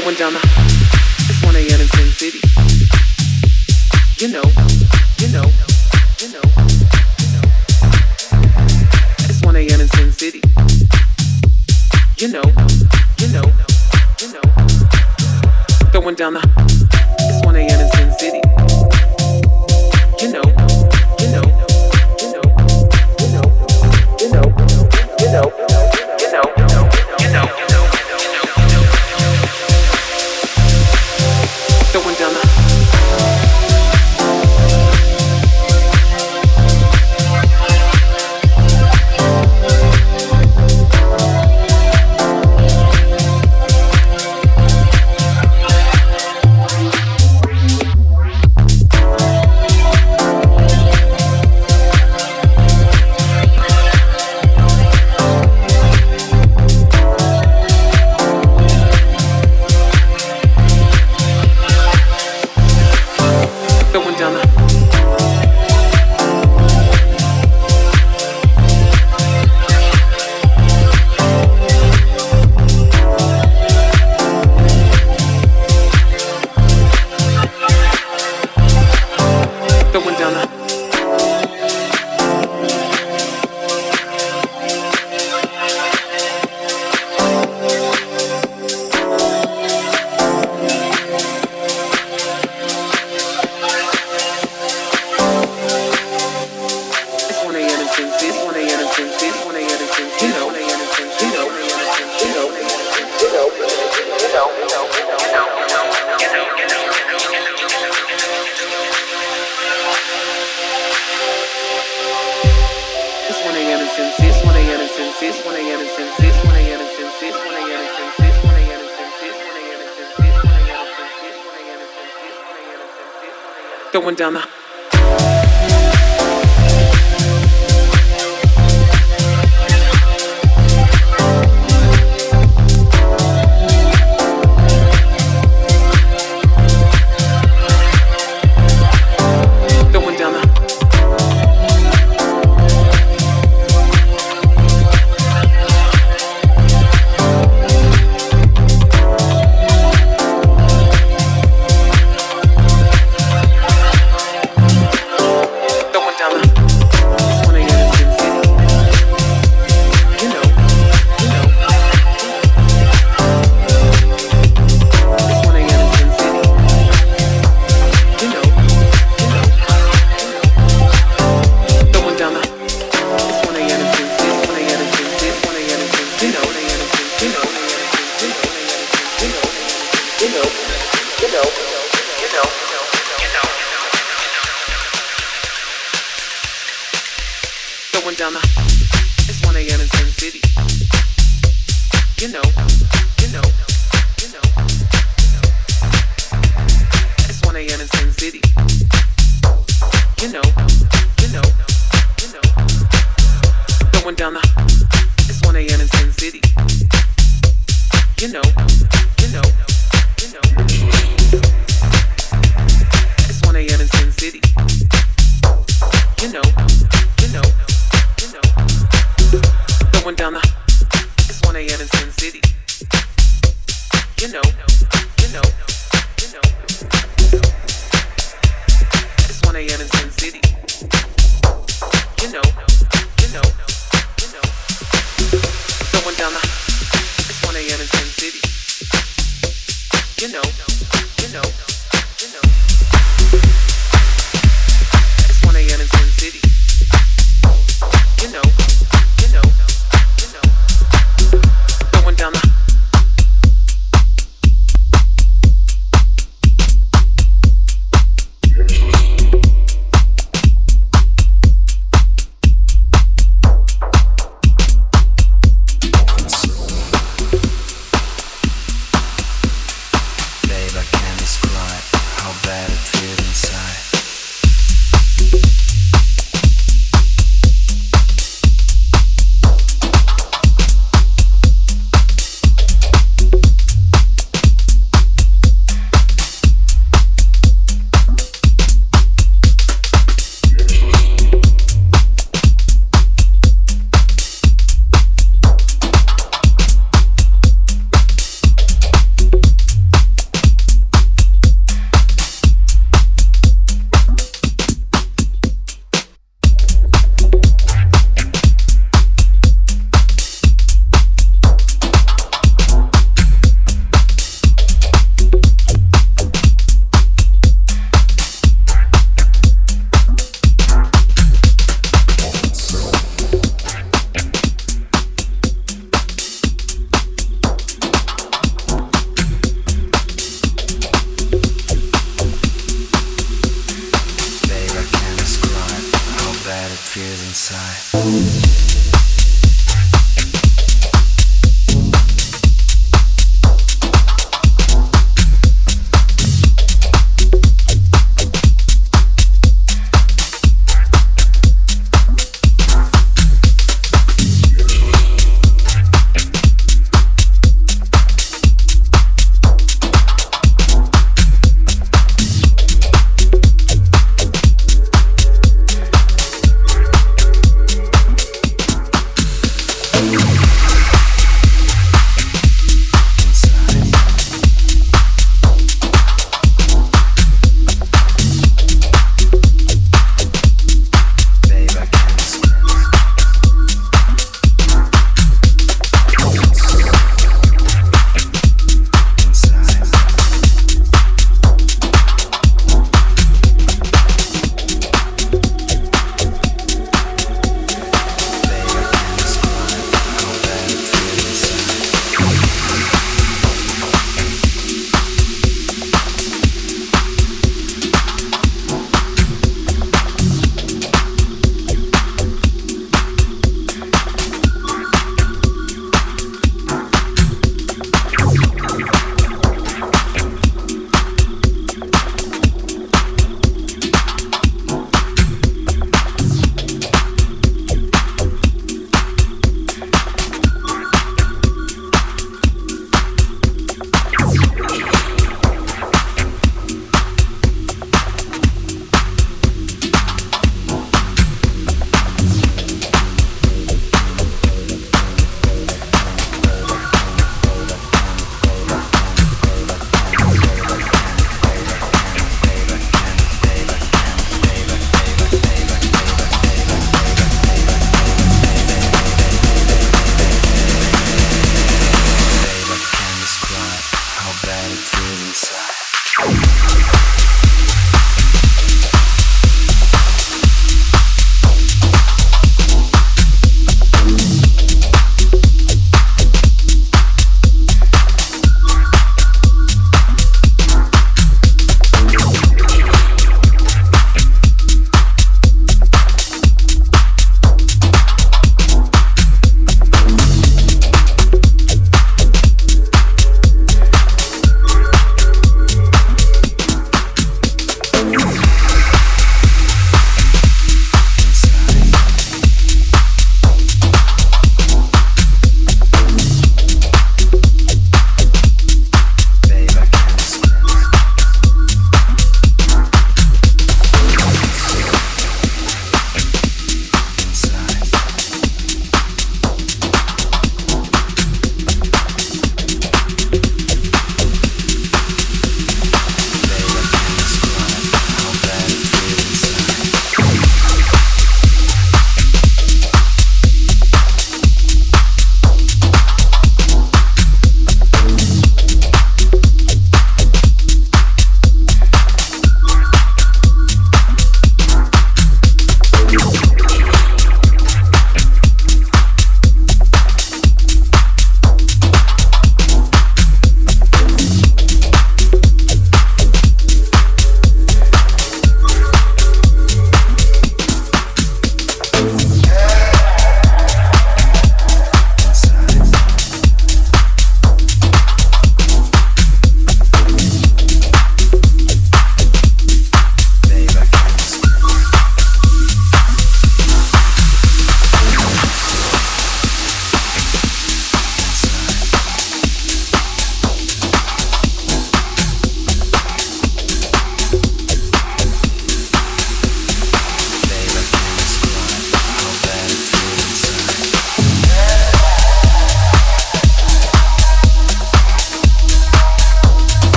going down the. It's 1 a.m. in Sin City. You know, you know, you know. you know. It's 1 a.m. in Sin City. You know, you know, you know. Going down the.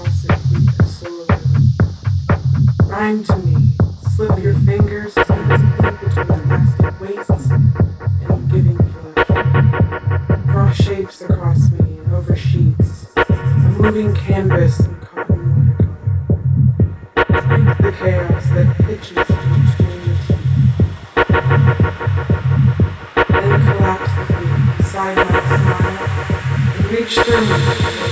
pulsing beat of saloon. Rhyme to me, slip your fingers to this beat between elastic waists, and giving flesh. Draw shapes across me and over sheets, a moving canvas and cotton watercolor. the chaos that pitches to Then collapse with me, side by side, and reach through me.